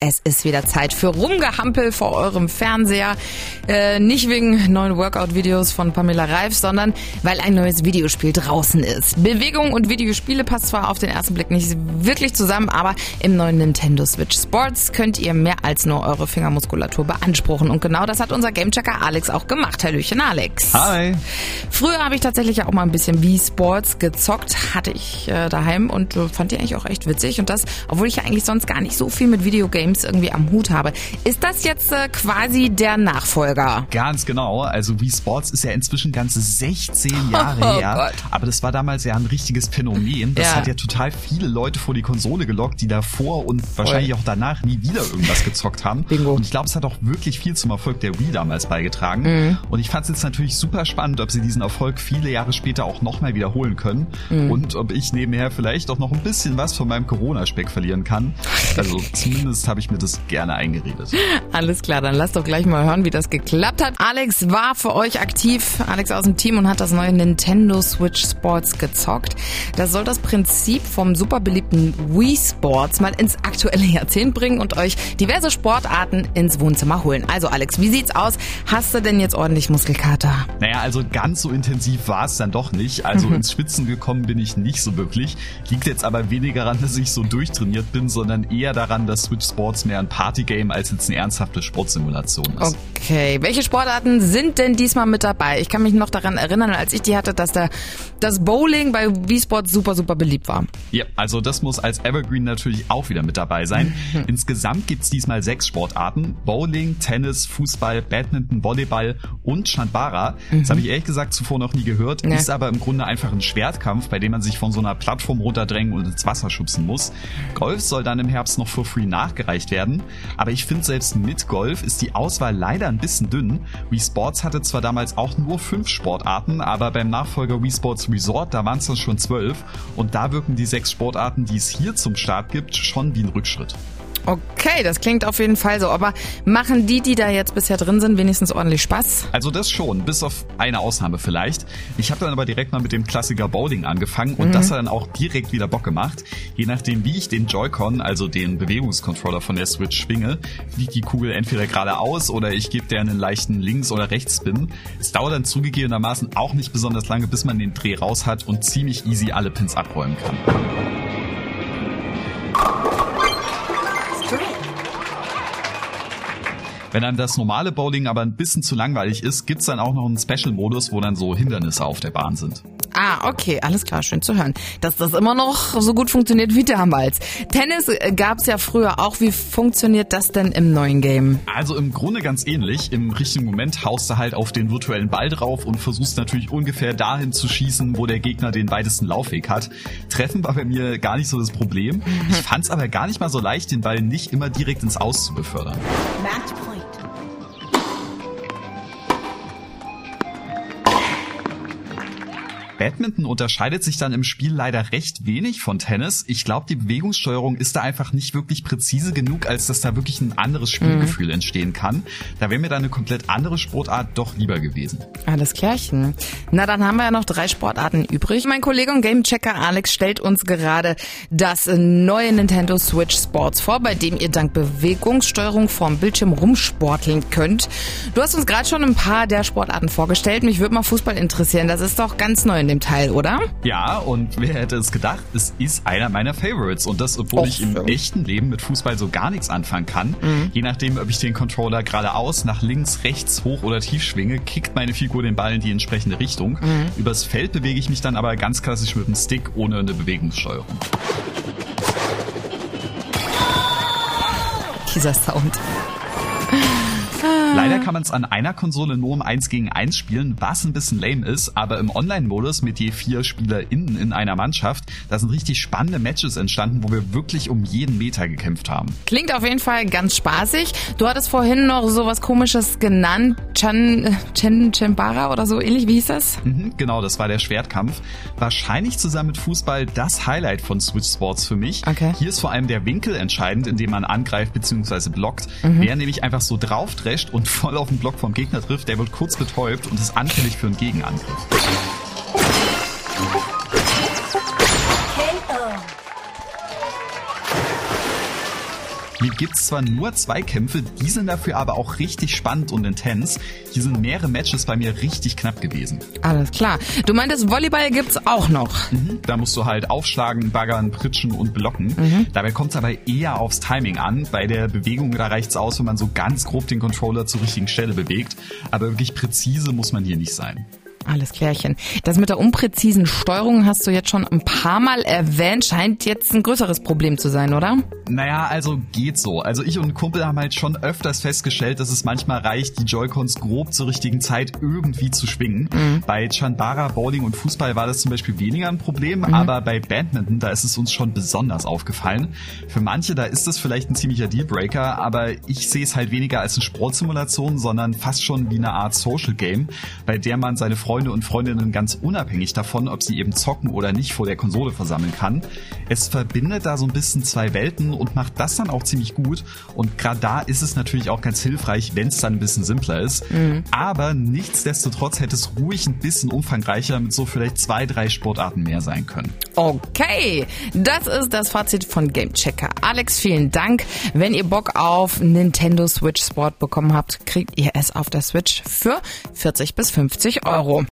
Es ist wieder Zeit für Rumgehampel vor eurem Fernseher. Äh, nicht wegen neuen Workout-Videos von Pamela Reif, sondern weil ein neues Videospiel draußen ist. Bewegung und Videospiele passt zwar auf den ersten Blick nicht wirklich zusammen, aber im neuen Nintendo Switch Sports könnt ihr mehr als nur eure Fingermuskulatur beanspruchen. Und genau das hat unser Gamechecker Alex auch gemacht. Hallöchen Alex. Hi. Früher habe ich tatsächlich auch mal ein bisschen Wii Sports gezockt, hatte ich äh, daheim und fand die eigentlich auch echt witzig. Und das, obwohl ich ja eigentlich sonst gar nicht so viel mit Videogames Games irgendwie am Hut habe. Ist das jetzt äh, quasi der Nachfolger? Ganz genau. Also Wii Sports ist ja inzwischen ganze 16 Jahre oh her. Gott. Aber das war damals ja ein richtiges Phänomen. Das ja. hat ja total viele Leute vor die Konsole gelockt, die davor und wahrscheinlich auch danach nie wieder irgendwas gezockt haben. Bingo. Und ich glaube, es hat auch wirklich viel zum Erfolg der Wii damals beigetragen. Mhm. Und ich fand es jetzt natürlich super spannend, ob sie diesen Erfolg viele Jahre später auch nochmal wiederholen können. Mhm. Und ob ich nebenher vielleicht auch noch ein bisschen was von meinem Corona-Speck verlieren kann. Also zumindest habe habe ich mir das gerne eingeredet. Alles klar, dann lasst doch gleich mal hören, wie das geklappt hat. Alex war für euch aktiv, Alex aus dem Team und hat das neue Nintendo Switch Sports gezockt. Das soll das Prinzip vom super beliebten Wii Sports mal ins aktuelle Jahrzehnt bringen und euch diverse Sportarten ins Wohnzimmer holen. Also Alex, wie sieht's aus? Hast du denn jetzt ordentlich Muskelkater? Naja, also ganz so intensiv war es dann doch nicht. Also ins Schwitzen gekommen bin ich nicht so wirklich. Liegt jetzt aber weniger daran, dass ich so durchtrainiert bin, sondern eher daran, dass Switch Sports Sports mehr ein Partygame als jetzt eine ernsthafte Sportsimulation ist. Okay, welche Sportarten sind denn diesmal mit dabei? Ich kann mich noch daran erinnern, als ich die hatte, dass der, das Bowling bei Wii Sports super, super beliebt war. Ja, also das muss als Evergreen natürlich auch wieder mit dabei sein. Mhm. Insgesamt gibt's diesmal sechs Sportarten. Bowling, Tennis, Fußball, Badminton, Volleyball und Chandbara. Mhm. Das habe ich ehrlich gesagt zuvor noch nie gehört. Ja. Ist aber im Grunde einfach ein Schwertkampf, bei dem man sich von so einer Plattform runterdrängen und ins Wasser schubsen muss. Golf soll dann im Herbst noch for free nachgereicht erreicht werden. Aber ich finde, selbst mit Golf ist die Auswahl leider ein bisschen dünn. Wii Sports hatte zwar damals auch nur fünf Sportarten, aber beim Nachfolger Wii Sports Resort, da waren es dann schon zwölf. Und da wirken die sechs Sportarten, die es hier zum Start gibt, schon wie ein Rückschritt. Okay, das klingt auf jeden Fall so. Aber machen die, die da jetzt bisher drin sind, wenigstens ordentlich Spaß? Also das schon, bis auf eine Ausnahme vielleicht. Ich habe dann aber direkt mal mit dem Klassiker Bowling angefangen und mhm. das hat dann auch direkt wieder Bock gemacht. Je nachdem, wie ich den Joy-Con, also den Bewegungscontroller von der Switch schwinge, fliegt die Kugel entweder geradeaus oder ich gebe der einen leichten Links- oder Rechtsspin. Es dauert dann zugegebenermaßen auch nicht besonders lange, bis man den Dreh raus hat und ziemlich easy alle Pins abräumen kann. Wenn dann das normale Bowling aber ein bisschen zu langweilig ist, gibt's dann auch noch einen Special-Modus, wo dann so Hindernisse auf der Bahn sind. Ah, okay, alles klar, schön zu hören. Dass das immer noch so gut funktioniert wie damals. Tennis äh, gab's ja früher auch. Wie funktioniert das denn im neuen Game? Also im Grunde ganz ähnlich. Im richtigen Moment haust du halt auf den virtuellen Ball drauf und versuchst natürlich ungefähr dahin zu schießen, wo der Gegner den weitesten Laufweg hat. Treffen war bei mir gar nicht so das Problem. Ich fand's aber gar nicht mal so leicht, den Ball nicht immer direkt ins Aus zu befördern. Matchpoint. Badminton unterscheidet sich dann im Spiel leider recht wenig von Tennis. Ich glaube, die Bewegungssteuerung ist da einfach nicht wirklich präzise genug, als dass da wirklich ein anderes Spielgefühl mhm. entstehen kann. Da wäre mir dann eine komplett andere Sportart doch lieber gewesen. Alles klärchen. Na, dann haben wir ja noch drei Sportarten übrig. Mein Kollege und Gamechecker Alex stellt uns gerade das neue Nintendo Switch Sports vor, bei dem ihr dank Bewegungssteuerung vorm Bildschirm rumsporteln könnt. Du hast uns gerade schon ein paar der Sportarten vorgestellt. Mich würde mal Fußball interessieren. Das ist doch ganz neu in dem Teil, oder? Ja, und wer hätte es gedacht, es ist einer meiner Favorites. Und das, obwohl Och, ich im echten Leben mit Fußball so gar nichts anfangen kann. Mhm. Je nachdem, ob ich den Controller geradeaus, nach links, rechts, hoch oder tief schwinge, kickt meine Figur den Ball in die entsprechende Richtung. Mhm. Übers Feld bewege ich mich dann aber ganz klassisch mit dem Stick ohne eine Bewegungssteuerung. Dieser Sound. Leider kann man es an einer Konsole nur um 1 gegen 1 spielen, was ein bisschen lame ist, aber im Online-Modus mit je vier SpielerInnen in einer Mannschaft, da sind richtig spannende Matches entstanden, wo wir wirklich um jeden Meter gekämpft haben. Klingt auf jeden Fall ganz spaßig. Du hattest vorhin noch sowas komisches genannt, Chan, Chen, Chembara oder so ähnlich, wie hieß das? Mhm, genau, das war der Schwertkampf. Wahrscheinlich zusammen mit Fußball das Highlight von Switch Sports für mich. Okay. Hier ist vor allem der Winkel entscheidend, in dem man angreift bzw. blockt. Mhm. Wer nämlich einfach so drauf drescht und voll auf den Block vom Gegner trifft, der wird kurz betäubt und ist anfällig für einen Gegenangriff. Hier gibt's zwar nur zwei Kämpfe, die sind dafür aber auch richtig spannend und intens. Hier sind mehrere Matches bei mir richtig knapp gewesen. Alles klar. Du meintest, Volleyball gibt's auch noch. Mhm. Da musst du halt aufschlagen, baggern, pritschen und blocken. Mhm. Dabei kommt's aber eher aufs Timing an. Bei der Bewegung, da reicht's aus, wenn man so ganz grob den Controller zur richtigen Stelle bewegt. Aber wirklich präzise muss man hier nicht sein. Alles klärchen. Das mit der unpräzisen Steuerung hast du jetzt schon ein paar Mal erwähnt. Scheint jetzt ein größeres Problem zu sein, oder? Naja, also geht so. Also ich und ein Kumpel haben halt schon öfters festgestellt, dass es manchmal reicht, die Joy-Cons grob zur richtigen Zeit irgendwie zu schwingen. Mhm. Bei Chanbara, Bowling und Fußball war das zum Beispiel weniger ein Problem, mhm. aber bei Badminton, da ist es uns schon besonders aufgefallen. Für manche, da ist das vielleicht ein ziemlicher Dealbreaker, aber ich sehe es halt weniger als eine Sportsimulation, sondern fast schon wie eine Art Social Game, bei der man seine Freunde Freunde und Freundinnen ganz unabhängig davon, ob sie eben zocken oder nicht vor der Konsole versammeln kann. Es verbindet da so ein bisschen zwei Welten und macht das dann auch ziemlich gut. Und gerade da ist es natürlich auch ganz hilfreich, wenn es dann ein bisschen simpler ist. Mhm. Aber nichtsdestotrotz hätte es ruhig ein bisschen umfangreicher mit so vielleicht zwei, drei Sportarten mehr sein können. Okay, das ist das Fazit von Gamechecker. Alex, vielen Dank. Wenn ihr Bock auf Nintendo Switch Sport bekommen habt, kriegt ihr es auf der Switch für 40 bis 50 Euro.